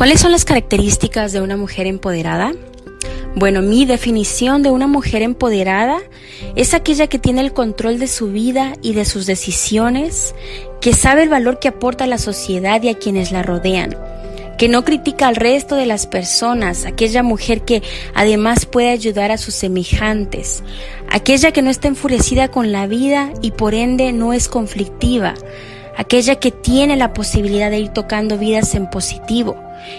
¿Cuáles son las características de una mujer empoderada? Bueno, mi definición de una mujer empoderada es aquella que tiene el control de su vida y de sus decisiones, que sabe el valor que aporta a la sociedad y a quienes la rodean, que no critica al resto de las personas, aquella mujer que además puede ayudar a sus semejantes, aquella que no está enfurecida con la vida y por ende no es conflictiva, aquella que tiene la posibilidad de ir tocando vidas en positivo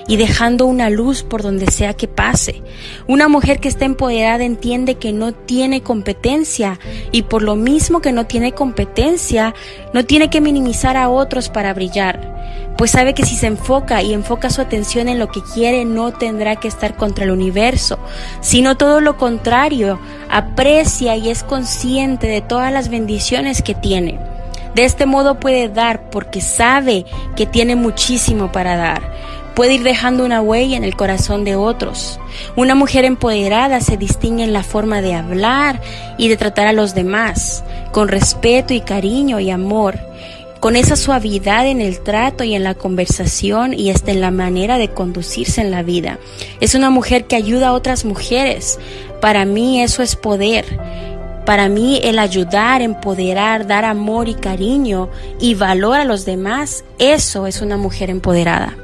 y dejando una luz por donde sea que pase. Una mujer que está empoderada entiende que no tiene competencia y por lo mismo que no tiene competencia, no tiene que minimizar a otros para brillar, pues sabe que si se enfoca y enfoca su atención en lo que quiere, no tendrá que estar contra el universo, sino todo lo contrario, aprecia y es consciente de todas las bendiciones que tiene. De este modo puede dar porque sabe que tiene muchísimo para dar. Puede ir dejando una huella en el corazón de otros. Una mujer empoderada se distingue en la forma de hablar y de tratar a los demás, con respeto y cariño y amor, con esa suavidad en el trato y en la conversación y hasta en la manera de conducirse en la vida. Es una mujer que ayuda a otras mujeres. Para mí eso es poder. Para mí el ayudar, empoderar, dar amor y cariño y valor a los demás, eso es una mujer empoderada.